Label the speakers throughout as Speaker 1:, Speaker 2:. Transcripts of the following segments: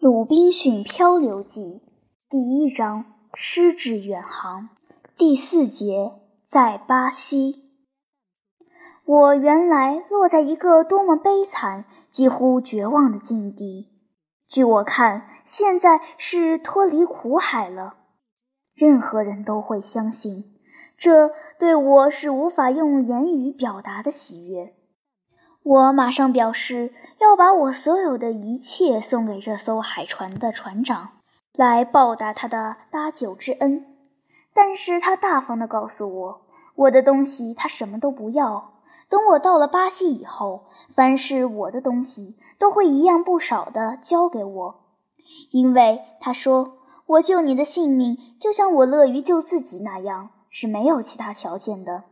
Speaker 1: 《鲁滨逊漂流记》第一章：失志远航。第四节：在巴西。我原来落在一个多么悲惨、几乎绝望的境地。据我看，现在是脱离苦海了。任何人都会相信，这对我是无法用言语表达的喜悦。我马上表示要把我所有的一切送给这艘海船的船长，来报答他的搭救之恩。但是他大方地告诉我，我的东西他什么都不要。等我到了巴西以后，凡是我的东西都会一样不少的交给我，因为他说我救你的性命，就像我乐于救自己那样，是没有其他条件的。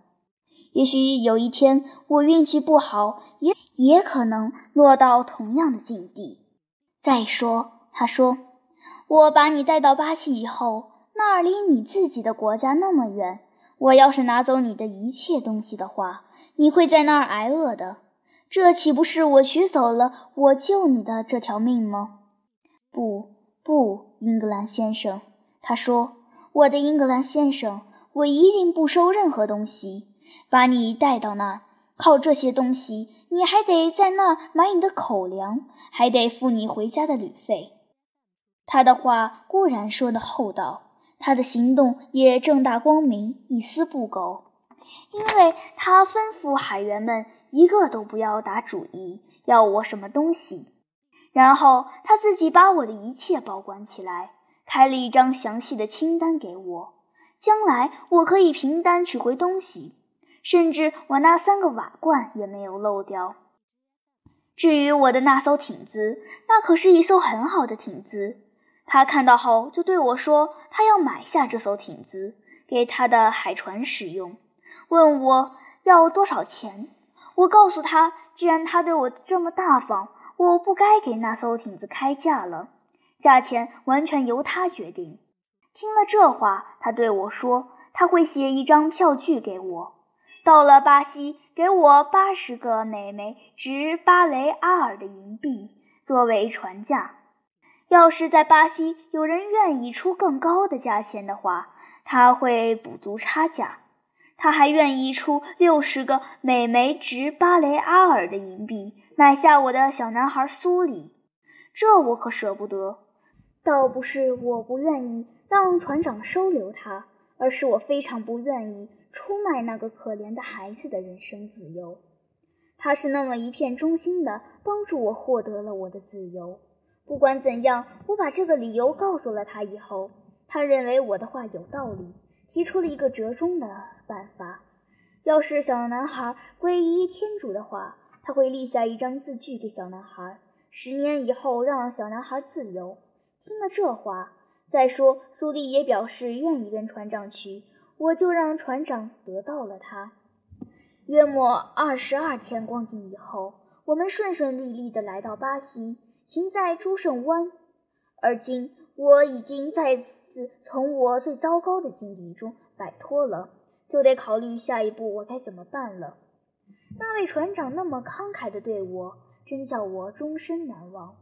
Speaker 1: 也许有一天我运气不好，也也可能落到同样的境地。再说，他说，我把你带到巴西以后，那儿离你自己的国家那么远，我要是拿走你的一切东西的话，你会在那儿挨饿的。这岂不是我取走了我救你的这条命吗？不，不，英格兰先生，他说，我的英格兰先生，我一定不收任何东西。把你带到那儿，靠这些东西，你还得在那儿买你的口粮，还得付你回家的旅费。他的话固然说得厚道，他的行动也正大光明，一丝不苟，因为他吩咐海员们一个都不要打主意要我什么东西，然后他自己把我的一切保管起来，开了一张详细的清单给我，将来我可以凭单取回东西。甚至我那三个瓦罐也没有漏掉。至于我的那艘艇子，那可是一艘很好的艇子。他看到后就对我说，他要买下这艘艇子，给他的海船使用，问我要多少钱。我告诉他，既然他对我这么大方，我不该给那艘艇子开价了，价钱完全由他决定。听了这话，他对我说，他会写一张票据给我。到了巴西，给我八十个美枚值巴雷阿尔的银币作为船价。要是在巴西有人愿意出更高的价钱的话，他会补足差价。他还愿意出六十个美枚值巴雷阿尔的银币买下我的小男孩苏里。这我可舍不得。倒不是我不愿意让船长收留他，而是我非常不愿意。出卖那个可怜的孩子的人身自由，他是那么一片忠心的帮助我获得了我的自由。不管怎样，我把这个理由告诉了他以后，他认为我的话有道理，提出了一个折中的办法。要是小男孩皈依天主的话，他会立下一张字据给小男孩，十年以后让小男孩自由。听了这话，再说苏丽也表示愿意跟船长去。我就让船长得到了他。约莫二十二天光景以后，我们顺顺利利地来到巴西，停在朱圣湾。而今我已经再次从我最糟糕的境地中摆脱了，就得考虑下一步我该怎么办了。那位船长那么慷慨地对我，真叫我终身难忘。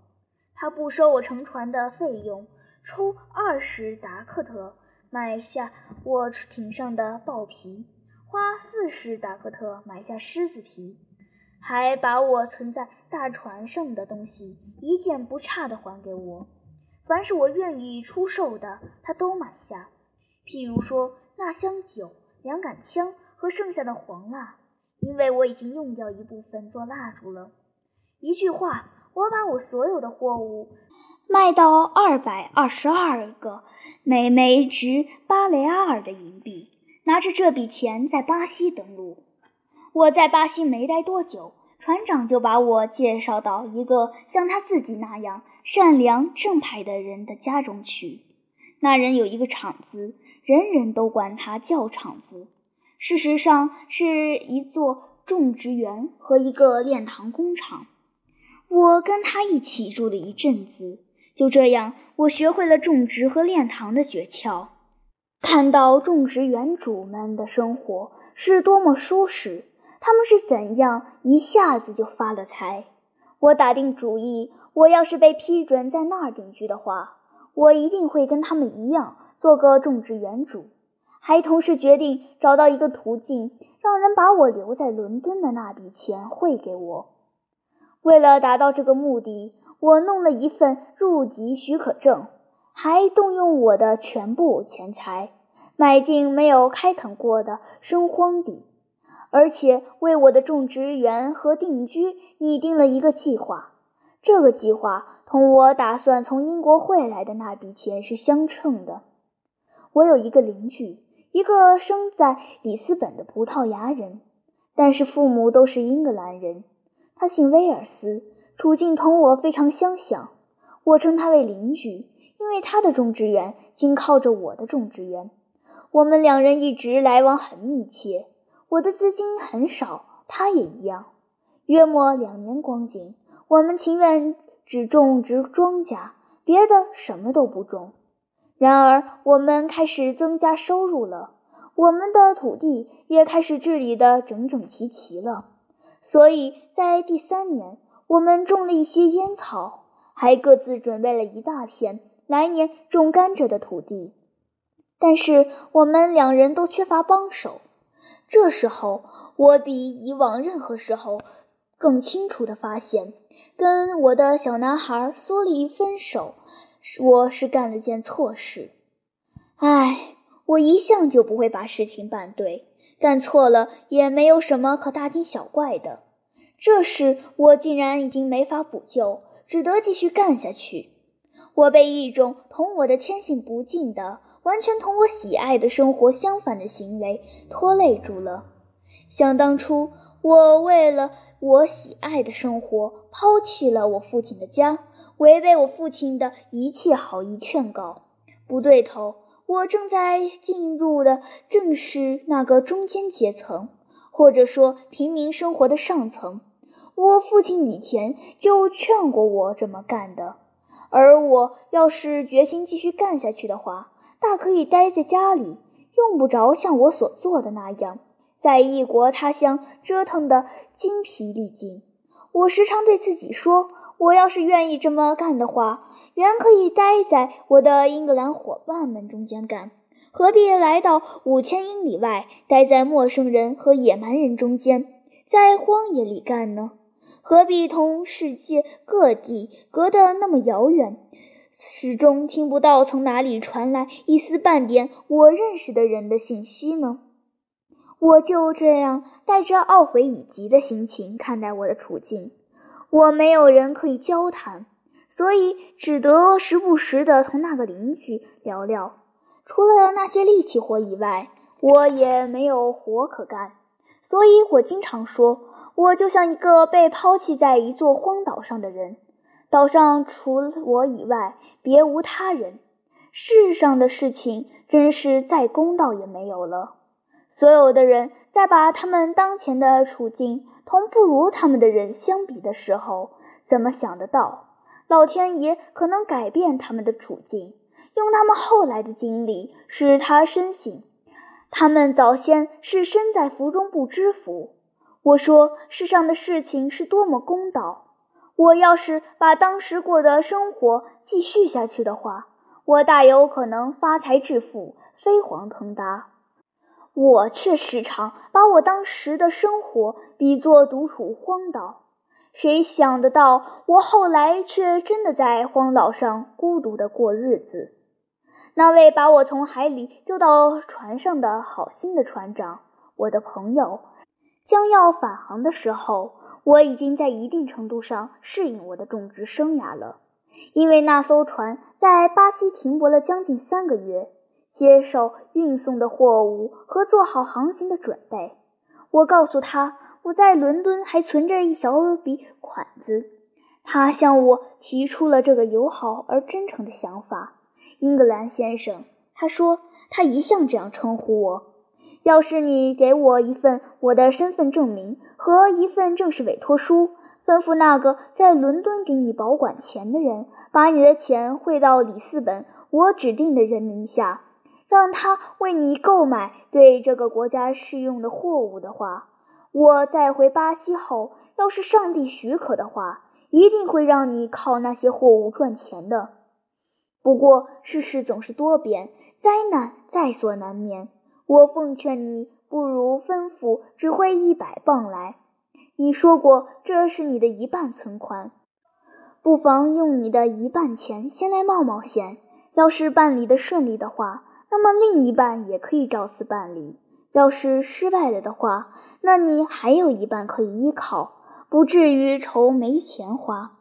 Speaker 1: 他不收我乘船的费用，抽二十达克特。买下我艇上的豹皮，花四十达克特买下狮子皮，还把我存在大船上的东西一件不差的还给我。凡是我愿意出售的，他都买下。譬如说那箱酒、两杆枪和剩下的黄蜡，因为我已经用掉一部分做蜡烛了。一句话，我把我所有的货物。卖到二百二十二个每枚值巴雷阿尔的银币，拿着这笔钱在巴西登陆。我在巴西没待多久，船长就把我介绍到一个像他自己那样善良正派的人的家中去。那人有一个厂子，人人都管他叫厂子，事实上是一座种植园和一个炼糖工厂。我跟他一起住了一阵子。就这样，我学会了种植和炼糖的诀窍，看到种植园主们的生活是多么舒适，他们是怎样一下子就发了财。我打定主意，我要是被批准在那儿定居的话，我一定会跟他们一样做个种植园主，还同时决定找到一个途径，让人把我留在伦敦的那笔钱汇给我。为了达到这个目的，我弄了一份入籍许可证，还动用我的全部钱财，买进没有开垦过的生荒地，而且为我的种植园和定居拟定了一个计划。这个计划同我打算从英国汇来的那笔钱是相称的。我有一个邻居，一个生在里斯本的葡萄牙人，但是父母都是英格兰人。他姓威尔斯，处境同我非常相像。我称他为邻居，因为他的种植园紧靠着我的种植园。我们两人一直来往很密切。我的资金很少，他也一样。约莫两年光景。我们情愿只种植庄稼，别的什么都不种。然而，我们开始增加收入了，我们的土地也开始治理得整整齐齐了。所以在第三年，我们种了一些烟草，还各自准备了一大片来年种甘蔗的土地。但是，我们两人都缺乏帮手。这时候，我比以往任何时候更清楚地发现。跟我的小男孩苏黎分手，我是干了件错事。唉，我一向就不会把事情办对，干错了也没有什么可大惊小怪的。这事我竟然已经没法补救，只得继续干下去。我被一种同我的天性不近的、完全同我喜爱的生活相反的行为拖累住了。想当初，我为了……我喜爱的生活，抛弃了我父亲的家，违背我父亲的一切好意劝告。不对头，我正在进入的正是那个中间阶层，或者说平民生活的上层。我父亲以前就劝过我这么干的，而我要是决心继续干下去的话，大可以待在家里，用不着像我所做的那样。在异国他乡折腾得精疲力尽，我时常对自己说：“我要是愿意这么干的话，原可以待在我的英格兰伙伴们中间干，何必来到五千英里外，待在陌生人和野蛮人中间，在荒野里干呢？何必同世界各地隔得那么遥远，始终听不到从哪里传来一丝半点我认识的人的信息呢？”我就这样带着懊悔以及的心情看待我的处境。我没有人可以交谈，所以只得时不时地同那个邻居聊聊。除了那些力气活以外，我也没有活可干。所以我经常说，我就像一个被抛弃在一座荒岛上的人，岛上除了我以外别无他人。世上的事情真是再公道也没有了。所有的人在把他们当前的处境同不如他们的人相比的时候，怎么想得到老天爷可能改变他们的处境，用他们后来的经历使他深信，他们早先是身在福中不知福。我说世上的事情是多么公道，我要是把当时过的生活继续下去的话，我大有可能发财致富，飞黄腾达。我却时常把我当时的生活比作独处荒岛，谁想得到我后来却真的在荒岛上孤独地过日子？那位把我从海里救到船上的好心的船长，我的朋友，将要返航的时候，我已经在一定程度上适应我的种植生涯了，因为那艘船在巴西停泊了将近三个月。接受运送的货物和做好航行的准备。我告诉他，我在伦敦还存着一小笔款子。他向我提出了这个友好而真诚的想法。英格兰先生，他说，他一向这样称呼我。要是你给我一份我的身份证明和一份正式委托书，吩咐那个在伦敦给你保管钱的人，把你的钱汇到里斯本我指定的人名下。让他为你购买对这个国家适用的货物的话，我再回巴西后，要是上帝许可的话，一定会让你靠那些货物赚钱的。不过世事总是多变，灾难在所难免。我奉劝你，不如吩咐只汇一百磅来。你说过这是你的一半存款，不妨用你的一半钱先来冒冒险。要是办理的顺利的话，那么另一半也可以照此办理；要是失败了的话，那你还有一半可以依靠，不至于愁没钱花。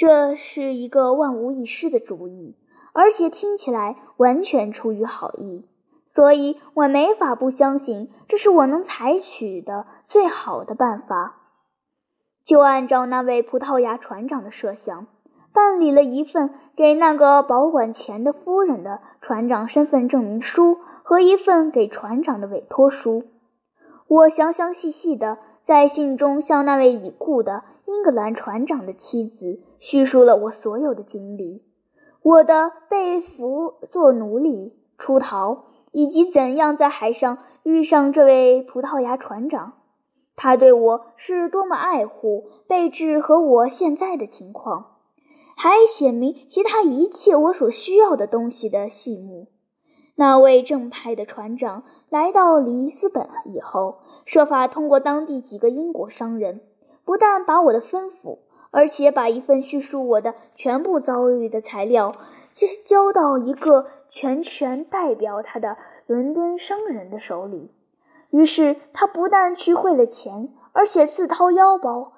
Speaker 1: 这是一个万无一失的主意，而且听起来完全出于好意，所以我没法不相信这是我能采取的最好的办法。就按照那位葡萄牙船长的设想。办理了一份给那个保管钱的夫人的船长身份证明书和一份给船长的委托书。我详详细细地在信中向那位已故的英格兰船长的妻子叙述了我所有的经历：我的被俘做奴隶、出逃，以及怎样在海上遇上这位葡萄牙船长，他对我是多么爱护，备至和我现在的情况。还写明其他一切我所需要的东西的细目。那位正派的船长来到里斯本以后，设法通过当地几个英国商人，不但把我的吩咐，而且把一份叙述我的全部遭遇的材料交交到一个全权代表他的伦敦商人的手里。于是他不但去汇了钱，而且自掏腰包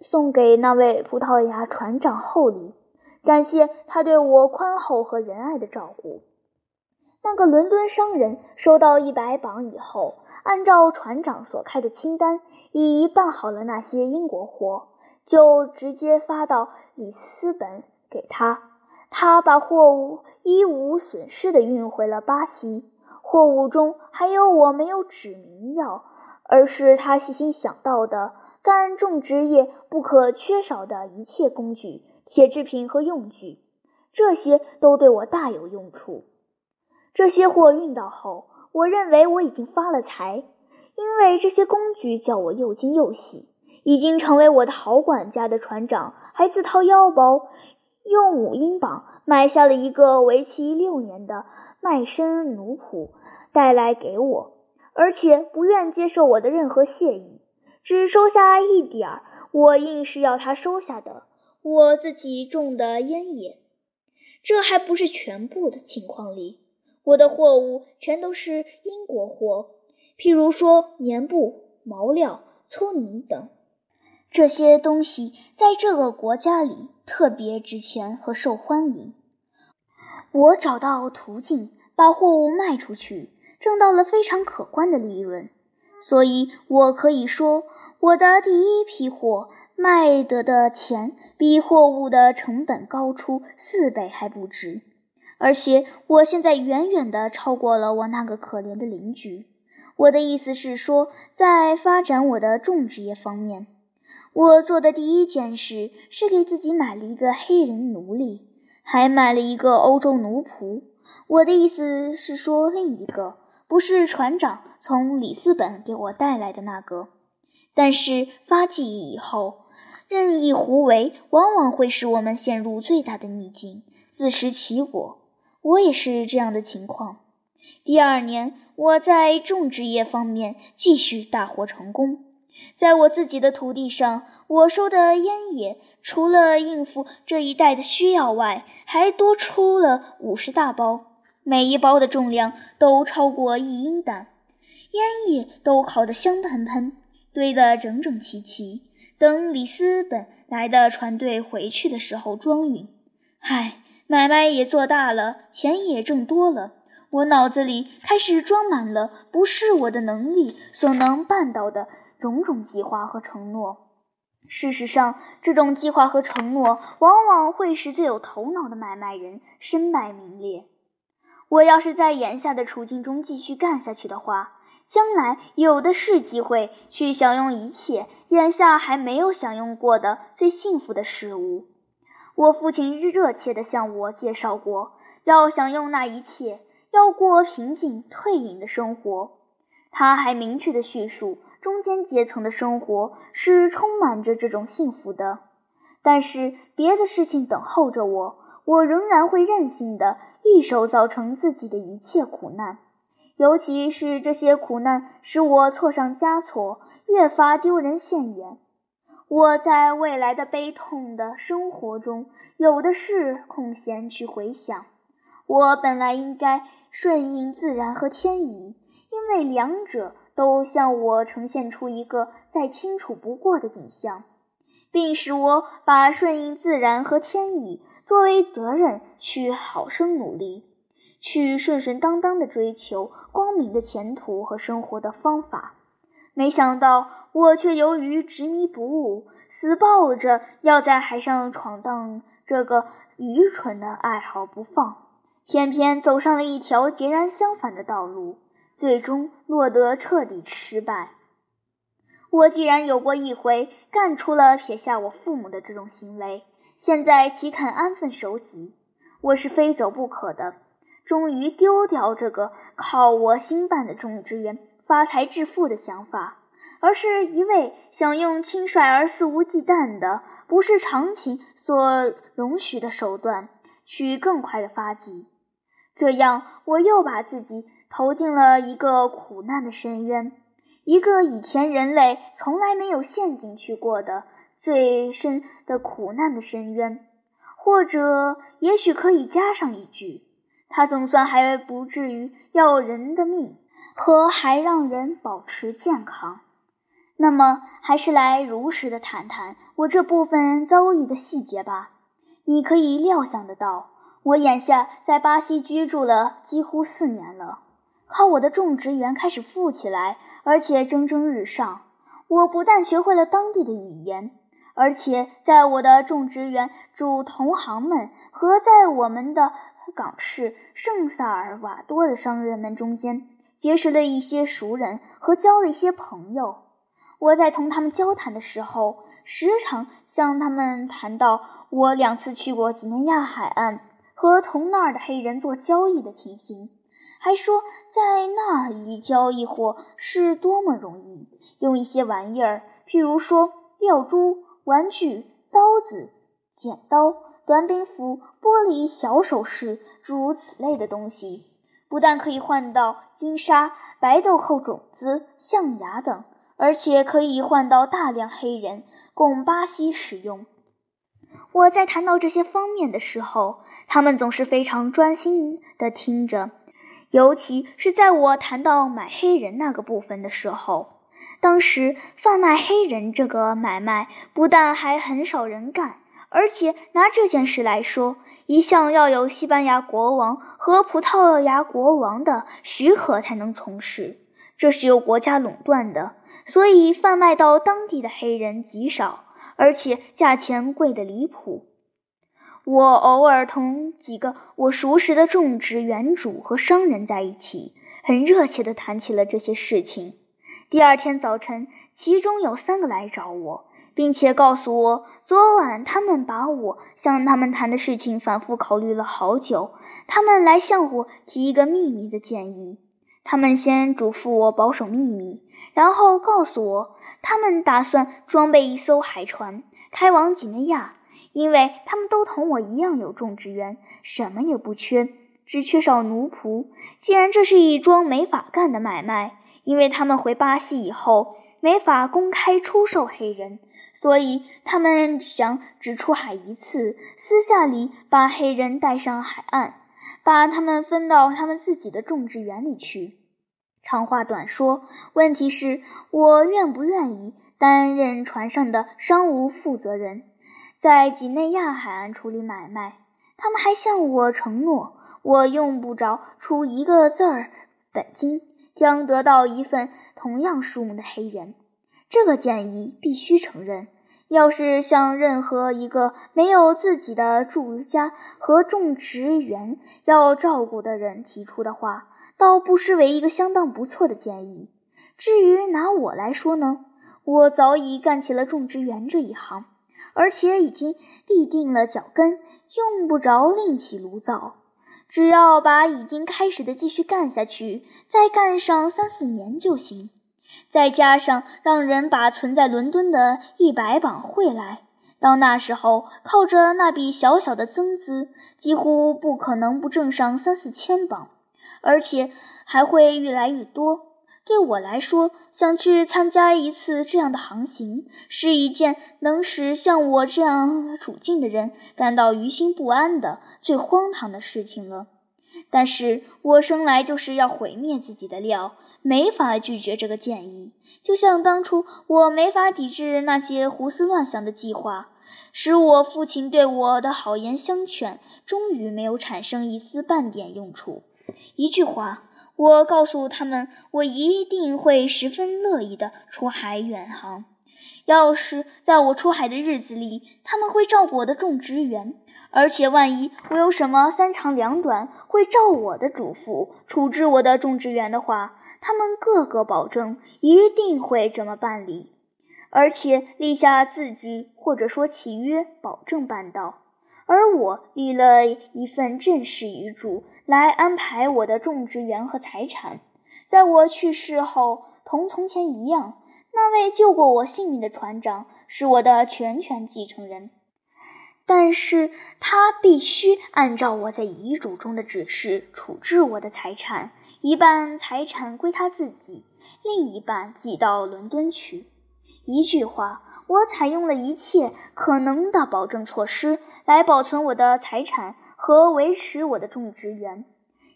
Speaker 1: 送给那位葡萄牙船长厚礼。感谢他对我宽厚和仁爱的照顾。那个伦敦商人收到一百磅以后，按照船长所开的清单，已办好了那些英国货，就直接发到里斯本给他。他把货物一无损失地运回了巴西。货物中还有我没有指明要，而是他细心想到的干种植业不可缺少的一切工具。铁制品和用具，这些都对我大有用处。这些货运到后，我认为我已经发了财，因为这些工具叫我又惊又喜。已经成为我的好管家的船长，还自掏腰包，用五英镑买下了一个为期六年的卖身奴仆，带来给我，而且不愿接受我的任何谢意，只收下一点儿我硬是要他收下的。我自己种的烟叶，这还不是全部的情况里，我的货物全都是英国货，譬如说棉布、毛料、粗泥等，这些东西在这个国家里特别值钱和受欢迎。我找到途径把货物卖出去，挣到了非常可观的利润，所以我可以说，我的第一批货卖得的钱。比货物的成本高出四倍还不止，而且我现在远远地超过了我那个可怜的邻居。我的意思是说，在发展我的种植业方面，我做的第一件事是给自己买了一个黑人奴隶，还买了一个欧洲奴仆。我的意思是说，另一个不是船长从里斯本给我带来的那个，但是发迹以后。任意胡为，往往会使我们陷入最大的逆境，自食其果。我也是这样的情况。第二年，我在种植业方面继续大获成功。在我自己的土地上，我收的烟叶，除了应付这一带的需要外，还多出了五十大包，每一包的重量都超过一英担。烟叶都烤得香喷喷，堆得整整齐齐。等里斯本来的船队回去的时候装运，唉，买卖也做大了，钱也挣多了，我脑子里开始装满了不是我的能力所能办到的种种计划和承诺。事实上，这种计划和承诺往往会使最有头脑的买卖人身败名裂。我要是在眼下的处境中继续干下去的话，将来有的是机会去享用一切眼下还没有享用过的最幸福的事物。我父亲热切地向我介绍过，要享用那一切，要过平静退隐的生活。他还明确地叙述，中间阶层的生活是充满着这种幸福的。但是别的事情等候着我，我仍然会任性的一手造成自己的一切苦难，尤其是这些苦难使我错上加错，越发丢人现眼。我在未来的悲痛的生活中，有的是空闲去回想。我本来应该顺应自然和迁移，因为两者都向我呈现出一个再清楚不过的景象，并使我把顺应自然和迁移作为责任，去好生努力，去顺顺当当地追求光明的前途和生活的方法。没想到。我却由于执迷不悟，死抱着要在海上闯荡这个愚蠢的爱好不放，偏偏走上了一条截然相反的道路，最终落得彻底失败。我既然有过一回干出了撇下我父母的这种行为，现在岂肯安分守己？我是非走不可的。终于丢掉这个靠我兴办的种植园发财致富的想法。而是一味想用轻率而肆无忌惮的、不是常情所容许的手段，去更快的发迹。这样，我又把自己投进了一个苦难的深渊，一个以前人类从来没有陷进去过的最深的苦难的深渊。或者，也许可以加上一句：他总算还不至于要人的命，和还让人保持健康。那么，还是来如实的谈谈我这部分遭遇的细节吧。你可以料想得到，我眼下在巴西居住了几乎四年了，靠我的种植园开始富起来，而且蒸蒸日上。我不但学会了当地的语言，而且在我的种植园主同行们和在我们的港市圣萨尔瓦多的商人们中间结识了一些熟人和交了一些朋友。我在同他们交谈的时候，时常向他们谈到我两次去过几内亚海岸和同那儿的黑人做交易的情形，还说在那儿一交易货是多么容易，用一些玩意儿，譬如说吊珠、玩具、刀子、剪刀、短柄斧、玻璃、小首饰，诸如此类的东西，不但可以换到金沙、白豆蔻种子、象牙等。而且可以换到大量黑人供巴西使用。我在谈到这些方面的时候，他们总是非常专心地听着，尤其是在我谈到买黑人那个部分的时候。当时贩卖黑人这个买卖不但还很少人干，而且拿这件事来说，一向要有西班牙国王和葡萄牙国王的许可才能从事，这是由国家垄断的。所以，贩卖到当地的黑人极少，而且价钱贵得离谱。我偶尔同几个我熟识的种植园主和商人在一起，很热切地谈起了这些事情。第二天早晨，其中有三个来找我，并且告诉我，昨晚他们把我向他们谈的事情反复考虑了好久，他们来向我提一个秘密的建议。他们先嘱咐我保守秘密。然后告诉我，他们打算装备一艘海船，开往几内亚，因为他们都同我一样有种植园，什么也不缺，只缺少奴仆。既然这是一桩没法干的买卖，因为他们回巴西以后没法公开出售黑人，所以他们想只出海一次，私下里把黑人带上海岸，把他们分到他们自己的种植园里去。长话短说，问题是我愿不愿意担任船上的商务负责人，在几内亚海岸处理买卖？他们还向我承诺，我用不着出一个字儿本金，将得到一份同样数目的黑人。这个建议必须承认。要是向任何一个没有自己的住家和种植园要照顾的人提出的话，倒不失为一个相当不错的建议。至于拿我来说呢，我早已干起了种植园这一行，而且已经立定了脚跟，用不着另起炉灶。只要把已经开始的继续干下去，再干上三四年就行。再加上让人把存在伦敦的一百磅汇来，到那时候，靠着那笔小小的增资，几乎不可能不挣上三四千磅，而且还会越来越多。对我来说，想去参加一次这样的航行，是一件能使像我这样处境的人感到于心不安的最荒唐的事情了。但是我生来就是要毁灭自己的料，没法拒绝这个建议。就像当初我没法抵制那些胡思乱想的计划，使我父亲对我的好言相劝，终于没有产生一丝半点用处。一句话。我告诉他们，我一定会十分乐意的出海远航。要是在我出海的日子里，他们会照顾我的种植园，而且万一我有什么三长两短，会照我的嘱咐处置我的种植园的话，他们个个保证一定会这么办理，而且立下字据或者说契约，保证办到。而我立了一份正式遗嘱。来安排我的种植园和财产，在我去世后，同从前一样，那位救过我性命的船长是我的全权继承人。但是他必须按照我在遗嘱中的指示处置我的财产，一半财产归他自己，另一半寄到伦敦去。一句话，我采用了一切可能的保证措施来保存我的财产。和维持我的种植园。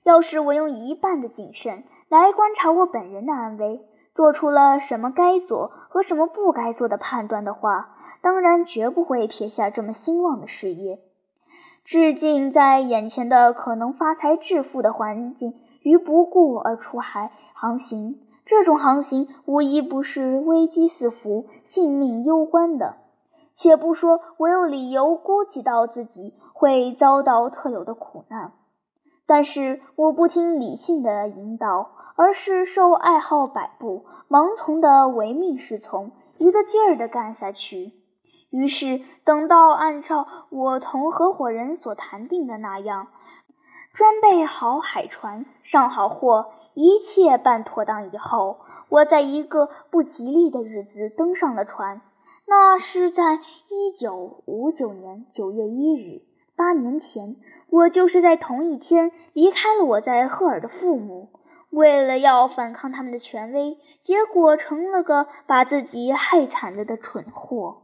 Speaker 1: 要是我用一半的谨慎来观察我本人的安危，做出了什么该做和什么不该做的判断的话，当然绝不会撇下这么兴旺的事业，致敬在眼前的可能发财致富的环境于不顾而出海航行。这种航行无一不是危机四伏、性命攸关的。且不说我有理由估计到自己。会遭到特有的苦难，但是我不听理性的引导，而是受爱好摆布、盲从的唯命是从，一个劲儿地干下去。于是，等到按照我同合伙人所谈定的那样，装备好海船、上好货，一切办妥当以后，我在一个不吉利的日子登上了船。那是在一九五九年九月一日。八年前，我就是在同一天离开了我在赫尔的父母，为了要反抗他们的权威，结果成了个把自己害惨了的蠢货。